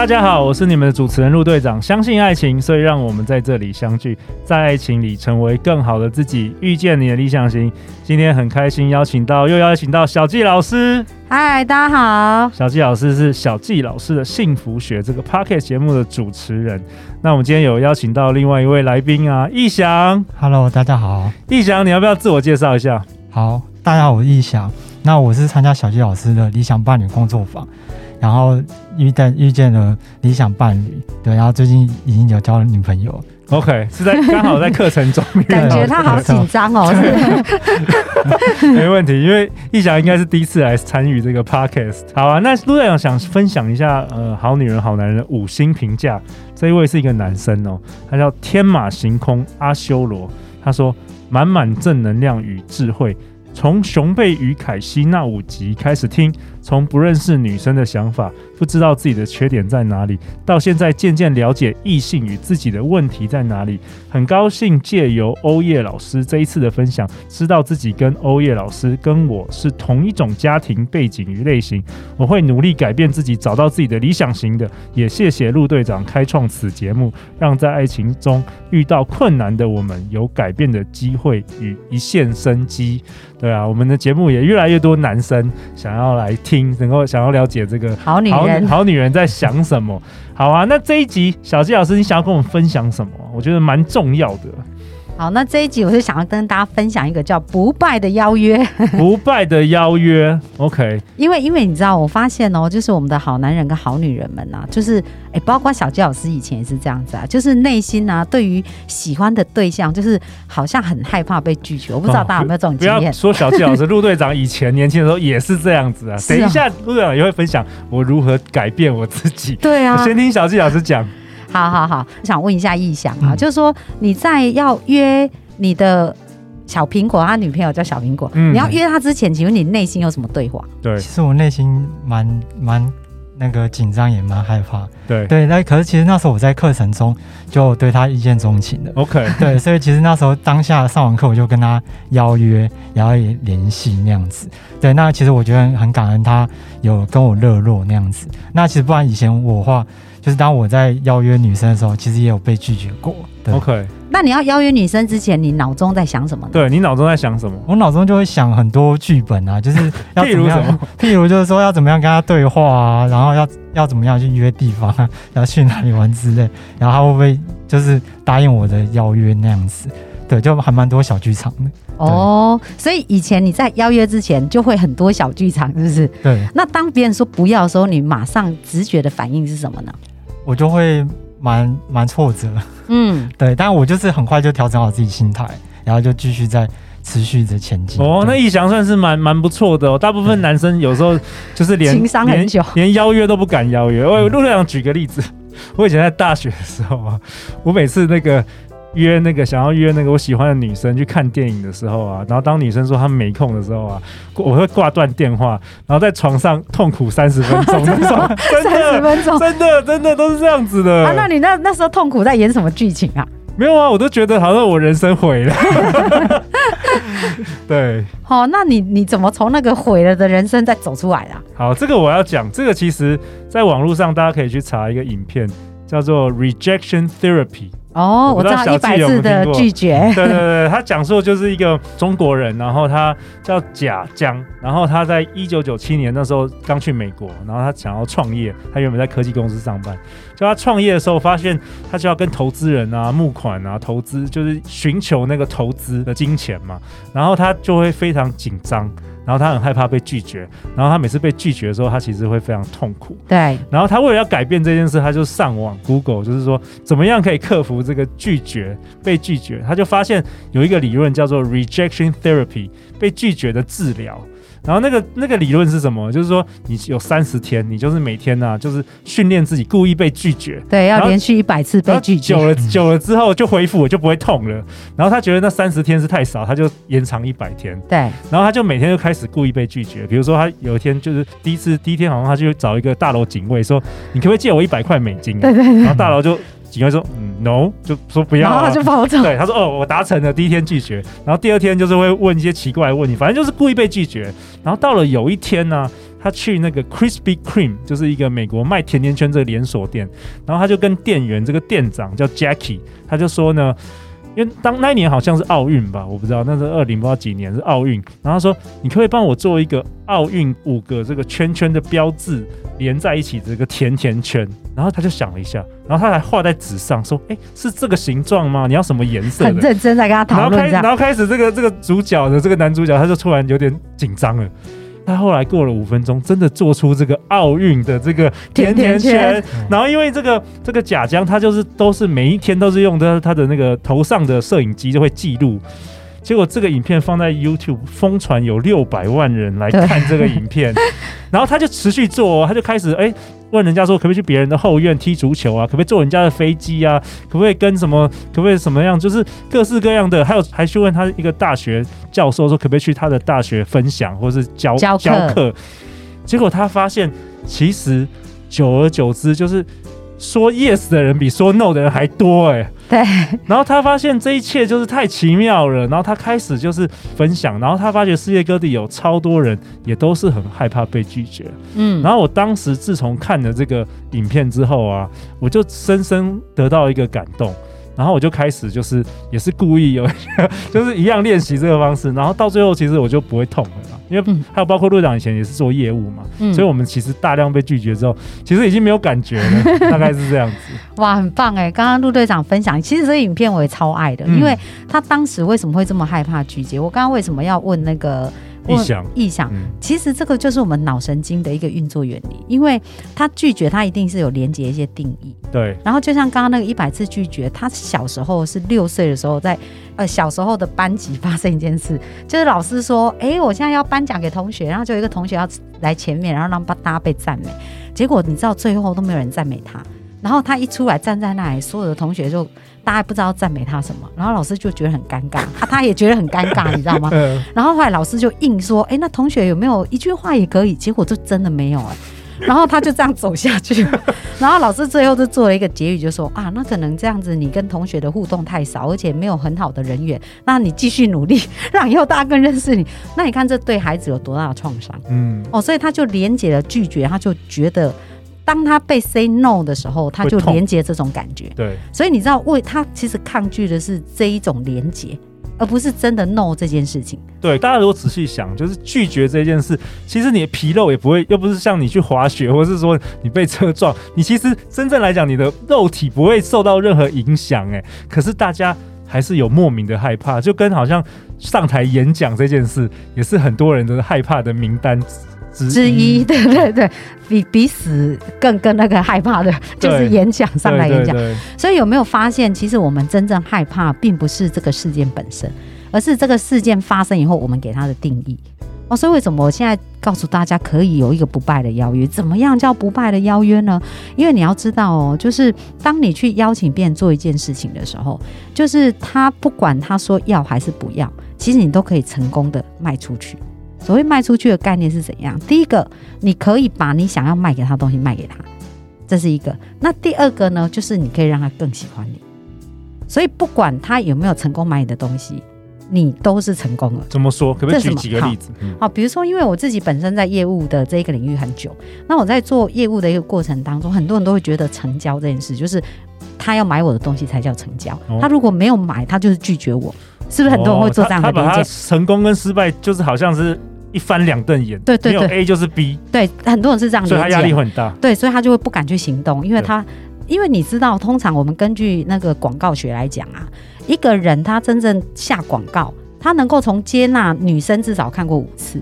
大家好，我是你们的主持人陆队长。相信爱情，所以让我们在这里相聚，在爱情里成为更好的自己，遇见你的理想型。今天很开心邀请到，又邀请到小纪老师。嗨，大家好。小纪老师是小纪老师的幸福学这个 Pocket 节目的主持人。那我们今天有邀请到另外一位来宾啊，逸翔。Hello，大家好。逸翔，你要不要自我介绍一下？好，大家好，我是逸翔。那我是参加小纪老师的理想伴侣工作坊。然后遇见遇见了理想伴侣，对，然后最近已经有交了女朋友。OK，是在刚好在课程中，感觉他好紧张哦。没问题，因为逸翔应该是第一次来参与这个 Podcast。好啊，那陆队长想分享一下，呃，好女人好男人的五星评价。这一位是一个男生哦，他叫天马行空阿修罗。他说满满正能量与智慧，从熊贝与凯西那五集开始听。从不认识女生的想法，不知道自己的缺点在哪里，到现在渐渐了解异性与自己的问题在哪里。很高兴借由欧叶老师这一次的分享，知道自己跟欧叶老师跟我是同一种家庭背景与类型。我会努力改变自己，找到自己的理想型的。也谢谢陆队长开创此节目，让在爱情中遇到困难的我们有改变的机会与一线生机。对啊，我们的节目也越来越多男生想要来听，能够想要了解这个好女人，好女人在想什么。好啊，那这一集小纪老师，你想要跟我们分享什么？我觉得蛮重要的。好，那这一集我是想要跟大家分享一个叫“不败的邀约”，不败的邀约。OK，因为因为你知道，我发现哦，就是我们的好男人跟好女人们啊，就是哎、欸，包括小纪老师以前也是这样子啊，就是内心啊，对于喜欢的对象，就是好像很害怕被拒绝。我不知道大家有没有这种经验？不要说小纪老师，陆队长以前年轻的时候也是这样子啊。等一下，陆队长也会分享我如何改变我自己。对啊，先听小纪老师讲。好好好，我想问一下逸翔啊，嗯、就是说你在要约你的小苹果，他女朋友叫小苹果，嗯、你要约他之前，请问你内心有什么对话？对，其实我内心蛮蛮那个紧张，也蛮害怕。对对，那可是其实那时候我在课程中就对他一见钟情的。OK，对，所以其实那时候当下上完课，我就跟他邀约，然后也联系那样子。对，那其实我觉得很感恩他有跟我热络那样子。那其实不然以前我话。就是当我在邀约女生的时候，其实也有被拒绝过。对。OK，那你要邀约女生之前，你脑中在想什么呢？对，你脑中在想什么？我脑中就会想很多剧本啊，就是 要怎么样，譬如什么？譬如就是说要怎么样跟她对话啊，然后要要怎么样去约地方啊，要去哪里玩之类，然后她会不会就是答应我的邀约那样子？对，就还蛮多小剧场的。哦，所以以前你在邀约之前就会很多小剧场，是不是？对。那当别人说不要的时候，你马上直觉的反应是什么呢？我就会蛮蛮挫折，嗯，对，但我就是很快就调整好自己心态，然后就继续在持续的前进。哦，那逸翔算是蛮蛮不错的哦。大部分男生有时候就是连情商很久，连邀约都不敢邀约。我陆队长举个例子，我以前在大学的时候啊，我每次那个。约那个想要约那个我喜欢的女生去看电影的时候啊，然后当女生说她没空的时候啊，我会挂断电话，然后在床上痛苦三十分钟。真的，三十分钟，真的真的都是这样子的。啊，那你那那时候痛苦在演什么剧情啊？没有啊，我都觉得好像我人生毁了。对。好，那你你怎么从那个毁了的人生再走出来的？好，这个我要讲，这个其实在网络上大家可以去查一个影片，叫做 Rejection Therapy。哦，我知道一百次的拒绝。对对对，他讲述的就是一个中国人，然后他叫贾江，然后他在一九九七年那时候刚去美国，然后他想要创业，他原本在科技公司上班，就他创业的时候发现他就要跟投资人啊募款啊投资，就是寻求那个投资的金钱嘛，然后他就会非常紧张。然后他很害怕被拒绝，然后他每次被拒绝的时候，他其实会非常痛苦。对。然后他为了要改变这件事，他就上网 Google，就是说怎么样可以克服这个拒绝、被拒绝。他就发现有一个理论叫做 Rejection Therapy，被拒绝的治疗。然后那个那个理论是什么？就是说你有三十天，你就是每天呢、啊，就是训练自己故意被拒绝，对，要连续一百次被拒绝，久了久了之后就恢复，我就不会痛了。然后他觉得那三十天是太少，他就延长一百天。对，然后他就每天就开始故意被拒绝。比如说他有一天就是第一次第一天，好像他就找一个大楼警卫说：“你可不可以借我一百块美金、啊？”对对对。然后大楼就。警卫说：“嗯，no，就说不要、啊。”然后他就跑走。对，他说：“哦，我达成了。”第一天拒绝，然后第二天就是会问一些奇怪的问题，反正就是故意被拒绝。然后到了有一天呢、啊，他去那个 Krispy Kreme，就是一个美国卖甜甜圈这个连锁店，然后他就跟店员这个店长叫 Jackie，他就说呢，因为当那一年好像是奥运吧，我不知道那是二零不知道几年是奥运，然后他说：“你可不可以帮我做一个奥运五个这个圈圈的标志。”连在一起这个甜甜圈，然后他就想了一下，然后他还画在纸上说：“哎，是这个形状吗？你要什么颜色？”很认真在跟他讨论。然后开，然后开始这个这个主角的这个男主角，他就突然有点紧张了。他后来过了五分钟，真的做出这个奥运的这个甜甜圈。然后因为这个这个假将，他就是都是每一天都是用的他的那个头上的摄影机就会记录。结果这个影片放在 YouTube 疯传，有六百万人来看这个影片，然后他就持续做，他就开始哎问人家说，可不可以去别人的后院踢足球啊？可不可以坐人家的飞机啊？可不可以跟什么？可不可以什么样？就是各式各样的，还有还去问他一个大学教授说，可不可以去他的大学分享或是教教课？教课。结果他发现，其实久而久之，就是说 yes 的人比说 no 的人还多哎、欸。对，然后他发现这一切就是太奇妙了，然后他开始就是分享，然后他发觉世界各地有超多人也都是很害怕被拒绝，嗯，然后我当时自从看了这个影片之后啊，我就深深得到一个感动。然后我就开始就是也是故意有，就是一样练习这个方式，然后到最后其实我就不会痛了啦，因为还有包括队长以前也是做业务嘛，嗯、所以我们其实大量被拒绝之后，其实已经没有感觉了，大概是这样子。哇，很棒哎！刚刚陆队长分享，其实这个影片我也超爱的，因为他当时为什么会这么害怕拒绝？我刚刚为什么要问那个？臆想，臆想，其实这个就是我们脑神经的一个运作原理，因为他拒绝，他一定是有连接一些定义。对。然后就像刚刚那个一百次拒绝，他小时候是六岁的时候，在呃小时候的班级发生一件事，就是老师说，哎，我现在要颁奖给同学，然后就有一个同学要来前面，然后让大家被赞美，结果你知道最后都没有人赞美他，然后他一出来站在那里，所有的同学就。大家不知道赞美他什么，然后老师就觉得很尴尬，啊，他也觉得很尴尬，你知道吗？然后后来老师就硬说：“哎，那同学有没有一句话也可以？”结果就真的没有哎，然后他就这样走下去，然后老师最后就做了一个结语，就说：“啊，那可能这样子你跟同学的互动太少，而且没有很好的人缘，那你继续努力，让以后大家更认识你。那你看这对孩子有多大的创伤？嗯，哦，所以他就连结了拒绝，他就觉得。”当他被 say no 的时候，他就连接这种感觉。对，所以你知道，为他其实抗拒的是这一种连接，而不是真的 no 这件事情。对，大家如果仔细想，就是拒绝这件事，其实你的皮肉也不会，又不是像你去滑雪，或者是说你被车撞，你其实真正来讲，你的肉体不会受到任何影响。哎，可是大家还是有莫名的害怕，就跟好像上台演讲这件事，也是很多人的害怕的名单。之一，对对对，比比死更更那个害怕的，就是演讲上来演讲。所以有没有发现，其实我们真正害怕，并不是这个事件本身，而是这个事件发生以后，我们给它的定义。哦，所以为什么我现在告诉大家，可以有一个不败的邀约？怎么样叫不败的邀约呢？因为你要知道哦，就是当你去邀请别人做一件事情的时候，就是他不管他说要还是不要，其实你都可以成功的卖出去。所谓卖出去的概念是怎样？第一个，你可以把你想要卖给他的东西卖给他，这是一个。那第二个呢，就是你可以让他更喜欢你。所以不管他有没有成功买你的东西，你都是成功了。怎么说？可不可以举几个例子？好，比如说，因为我自己本身在业务的这一个领域很久，那我在做业务的一个过程当中，很多人都会觉得成交这件事，就是他要买我的东西才叫成交。哦、他如果没有买，他就是拒绝我。是不是很多人会做这样的理解？哦、他，他成功跟失败就是好像是。一翻两瞪眼，对对对，没有 A 就是 B，对，很多人是这样所以他压力很大，对，所以他就会不敢去行动，因为他，因为你知道，通常我们根据那个广告学来讲啊，一个人他真正下广告，他能够从接纳女生至少看过五次，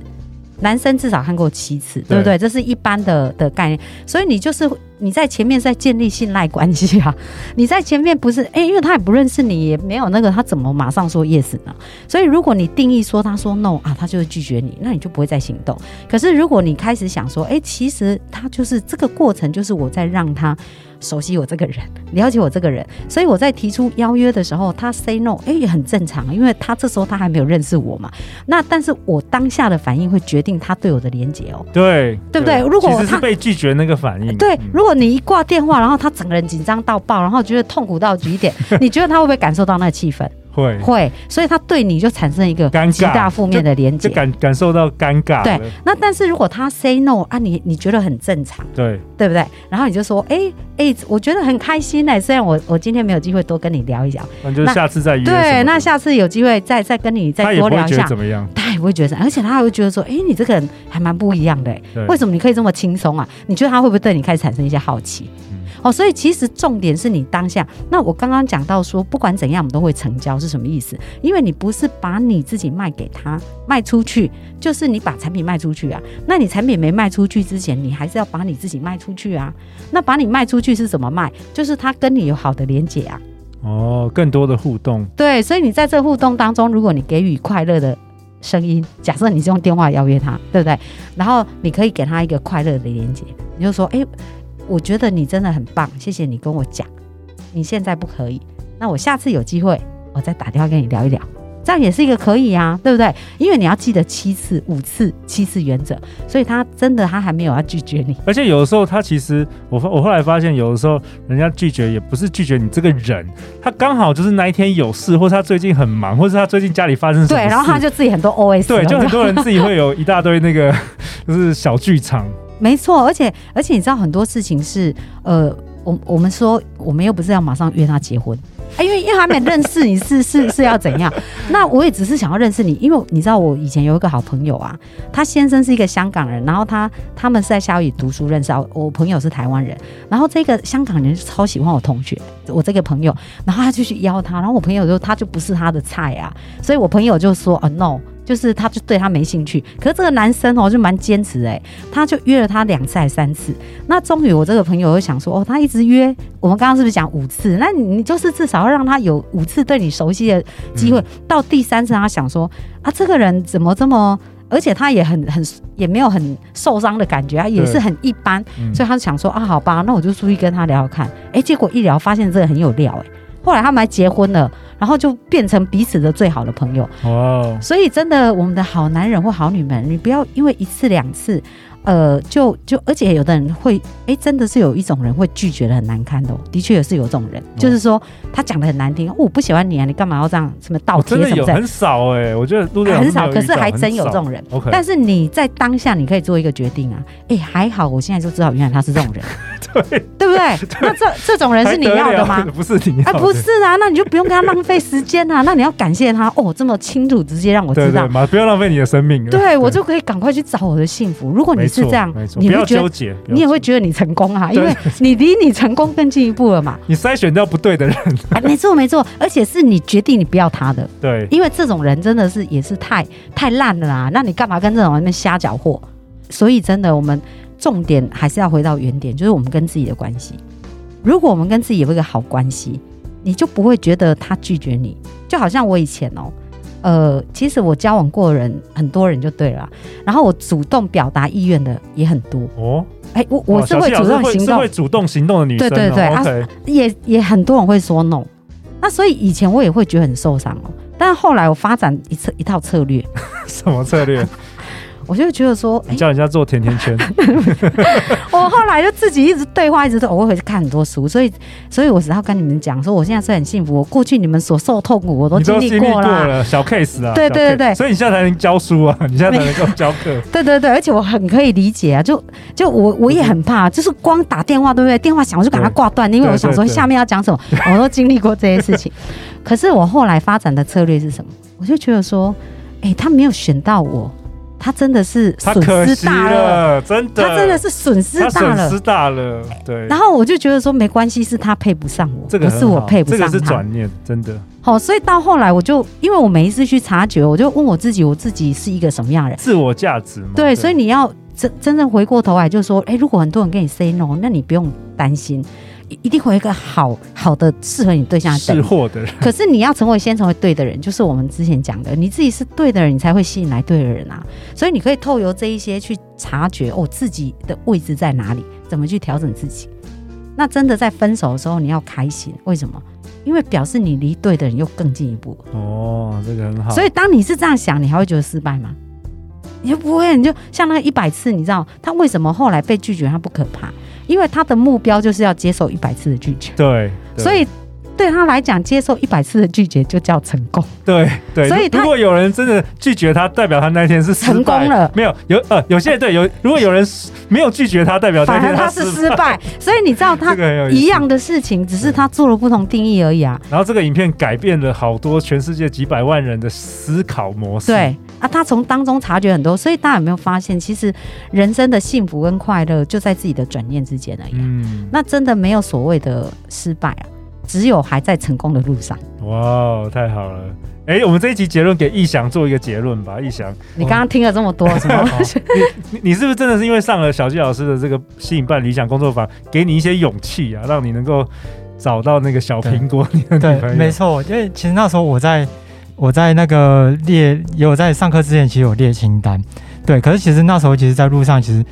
男生至少看过七次，对不对？对，这是一般的的概念，所以你就是你在前面在建立信赖关系啊，你在前面不是哎、欸，因为他也不认识你，也没有那个，他怎么马上说 yes 呢？所以如果你定义说他说 no 啊，他就会拒绝你，那你就不会再行动。可是如果你开始想说，哎、欸，其实他就是这个过程，就是我在让他。熟悉我这个人，了解我这个人，所以我在提出邀约的时候，他 say no，哎、欸，也很正常，因为他这时候他还没有认识我嘛。那但是我当下的反应会决定他对我的连接哦。对，对不对？如果他被拒绝那个反应，对，如果你一挂电话，然后他整个人紧张到爆，然后觉得痛苦到极点，你觉得他会不会感受到那个气氛？会会，所以他对你就产生一个极大负面的连接，就感感受到尴尬。对，那但是如果他 say no 啊，你你觉得很正常，对对不对？然后你就说，哎、欸、哎、欸，我觉得很开心哎，虽然我我今天没有机会多跟你聊一聊，那就下次再约。对，那下次有机会再再跟你再多聊一下，怎么样？他也不会觉得，而且他还会觉得说，哎、欸，你这个人还蛮不一样的，为什么你可以这么轻松啊？你觉得他会不会对你开始产生一些好奇？哦，所以其实重点是你当下。那我刚刚讲到说，不管怎样，我们都会成交，是什么意思？因为你不是把你自己卖给他，卖出去，就是你把产品卖出去啊。那你产品没卖出去之前，你还是要把你自己卖出去啊。那把你卖出去是怎么卖？就是他跟你有好的连接啊。哦，更多的互动。对，所以你在这互动当中，如果你给予快乐的声音，假设你是用电话邀约他，对不对？然后你可以给他一个快乐的连接，你就说，哎。我觉得你真的很棒，谢谢你跟我讲。你现在不可以，那我下次有机会，我再打电话跟你聊一聊，这样也是一个可以啊，对不对？因为你要记得七次、五次、七次原则，所以他真的他还没有要拒绝你。而且有的时候他其实我我后来发现，有的时候人家拒绝也不是拒绝你这个人，他刚好就是那一天有事，或是他最近很忙，或是他最近家里发生什么事，对，然后他就自己很多 OS，对，就很多人自己会有一大堆那个 就是小剧场。没错，而且而且你知道很多事情是，呃，我我们说我们又不是要马上约他结婚，哎，因为因为还没认识你是 是是要怎样？那我也只是想要认识你，因为你知道我以前有一个好朋友啊，他先生是一个香港人，然后他他们是在夏威夷读书认识，我朋友是台湾人，然后这个香港人超喜欢我同学，我这个朋友，然后他就去邀他，然后我朋友就他就不是他的菜啊，所以我朋友就说啊 no。就是他，就对他没兴趣。可是这个男生哦，就蛮坚持哎，他就约了他两次还三次。那终于我这个朋友就想说，哦，他一直约，我们刚刚是不是讲五次？那你你就是至少要让他有五次对你熟悉的机会。到第三次，他想说，啊，这个人怎么这么，而且他也很很也没有很受伤的感觉啊，也是很一般。所以他就想说，啊，好吧，那我就出去跟他聊聊看。哎，结果一聊发现这个很有料哎。后来他们还结婚了。然后就变成彼此的最好的朋友。哦，所以真的，我们的好男人或好女们，你不要因为一次两次。呃，就就，而且有的人会，哎、欸，真的是有一种人会拒绝的很难堪的、哦，的确也是有这种人，哦、就是说他讲的很难听，哦，我不喜欢你啊，你干嘛要这样什么倒贴什么？的？很少哎、欸，我觉得路很少，可是还真有这种人。但是你在当下你可以做一个决定啊，哎、欸，还好，我现在就知道原来他是这种人，对。对不对？对。那这这种人是你要的吗？不是你哎，不是啊，那你就不用跟他浪费时间啊，那你要感谢他哦，这么清楚直接让我知道，嘛，不要浪费你的生命，对我就可以赶快去找我的幸福。如果你是这样，你。不要纠结，你也会觉得你成功啊，因为你离你成功更进一步了嘛。你筛选掉不对的人，哎，没错没错，而且是你决定你不要他的，对，因为这种人真的是也是太太烂了啦。那你干嘛跟这种人那瞎搅和？所以真的，我们重点还是要回到原点，就是我们跟自己的关系。如果我们跟自己有一个好关系，你就不会觉得他拒绝你。就好像我以前哦。呃，其实我交往过的人很多人就对了，然后我主动表达意愿的也很多哦。哎、欸，我我是会主动行动，会主动行动的女生、哦，对对对，啊也也很多人会说 no。那所以以前我也会觉得很受伤哦，但是后来我发展一策一套策略，什么策略？我就觉得说，你叫人家做甜甜圈。我后来就自己一直对话，一直都我会回去看很多书，所以，所以我只要跟你们讲说，我现在是很幸福。我过去你们所受痛苦，我都经历过了，小 case 啊。对对对对，所以你现在才能教书啊，你现在才能够教课。对对对，而且我很可以理解啊，就就我我也很怕，就是光打电话，对不对？电话响我就赶快挂断，因为我想说下面要讲什么，我都经历过这些事情。可是我后来发展的策略是什么？我就觉得说，哎，他没有选到我。他真的是损失大了，了，真的，他真的是损失大了，损失大了，对。然后我就觉得说没关系，是他配不上我，这个是我配不上他，这个是转念，真的。好，所以到后来我就，因为我每一次去察觉，我就问我自己，我自己是一个什么样的人？自我价值嘛。对，所以你要真真正回过头来就说，哎，如果很多人跟你 say no，那你不用担心。一定会有一个好好的适合你对象的，适货的人。可是你要成为先成为对的人，就是我们之前讲的，你自己是对的人，你才会吸引来对的人啊。所以你可以透由这一些去察觉哦，自己的位置在哪里，怎么去调整自己。那真的在分手的时候，你要开心，为什么？因为表示你离对的人又更进一步。哦，这个很好。所以当你是这样想，你还会觉得失败吗？你就不会，你就像那个一百次，你知道他为什么后来被拒绝，他不可怕。因为他的目标就是要接受一百次的拒绝，对，对，所以对他来讲，接受一百次的拒绝就叫成功。对对，所以如果有人真的拒绝他，代表他那天是成功了。没有有呃，有些人对有，如果有人没有拒绝他，代表那天他是失败。所以你知道他一样的事情，只是他做了不同定义而已啊。然后这个影片改变了好多全世界几百万人的思考模式。对。啊，他从当中察觉很多，所以大家有没有发现，其实人生的幸福跟快乐就在自己的转念之间而已。嗯，那真的没有所谓的失败啊，只有还在成功的路上。哇，太好了！哎、欸，我们这一集结论给逸翔做一个结论吧。逸翔，你刚刚听了这么多，什么？你你是不是真的是因为上了小纪老师的这个吸引伴理想工作坊，给你一些勇气啊，让你能够找到那个小苹果？对，对，没错，因为其实那时候我在。我在那个列，有在上课之前其实有列清单，对。可是其实那时候，其实，在路上，其实，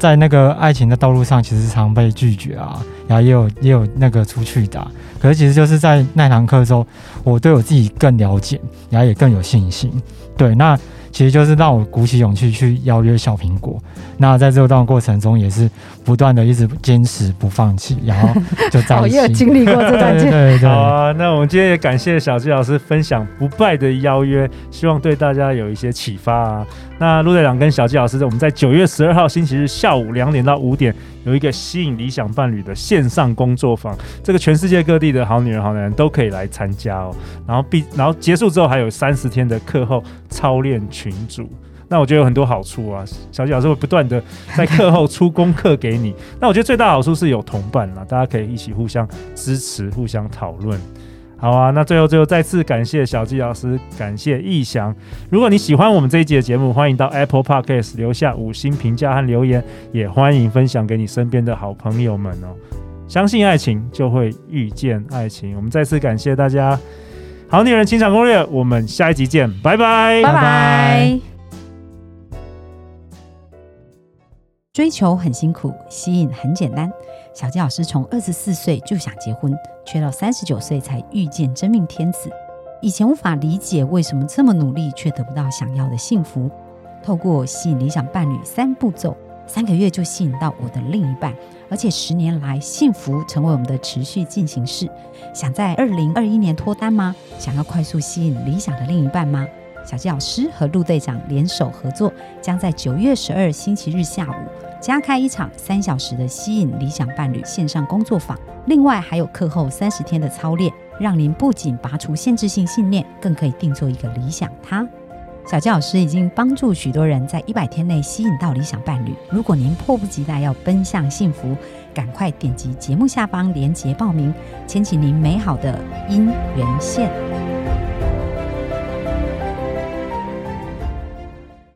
在那个爱情的道路上，其实常被拒绝啊，然后也有也有那个出去的。可是其实就是在那堂课之后，我对我自己更了解，然后也更有信心。对，那。其实就是让我鼓起勇气去邀约小苹果。那在这段过程中，也是不断的一直坚持不放弃，然后 就在一起。我也有经历过这段。对对对。好啊，那我们今天也感谢小纪老师分享不败的邀约，希望对大家有一些启发啊。那陆队长跟小纪老师，我们在九月十二号星期日下午两点到五点，有一个吸引理想伴侣的线上工作坊，这个全世界各地的好女人、好男人都可以来参加哦。然后毕，然后结束之后还有三十天的课后操练群组。那我觉得有很多好处啊，小纪老师会不断的在课后出功课给你。那我觉得最大好处是有同伴啦，大家可以一起互相支持、互相讨论。好啊，那最后最后再次感谢小纪老师，感谢易翔。如果你喜欢我们这一集的节目，欢迎到 Apple Podcast 留下五星评价和留言，也欢迎分享给你身边的好朋友们哦。相信爱情，就会遇见爱情。我们再次感谢大家，好女人情场攻略，我们下一集见，拜拜，拜拜。追求很辛苦，吸引很简单。小纪老师从二十四岁就想结婚，却到三十九岁才遇见真命天子。以前无法理解为什么这么努力却得不到想要的幸福。透过吸引理想伴侣三步骤，三个月就吸引到我的另一半，而且十年来幸福成为我们的持续进行式。想在二零二一年脱单吗？想要快速吸引理想的另一半吗？小纪老师和陆队长联手合作，将在九月十二星期日下午。加开一场三小时的吸引理想伴侣线上工作坊，另外还有课后三十天的操练，让您不仅拔除限制性信念，更可以定做一个理想他。小纪老师已经帮助许多人在一百天内吸引到理想伴侣。如果您迫不及待要奔向幸福，赶快点击节目下方链接报名，牵起您美好的姻缘线。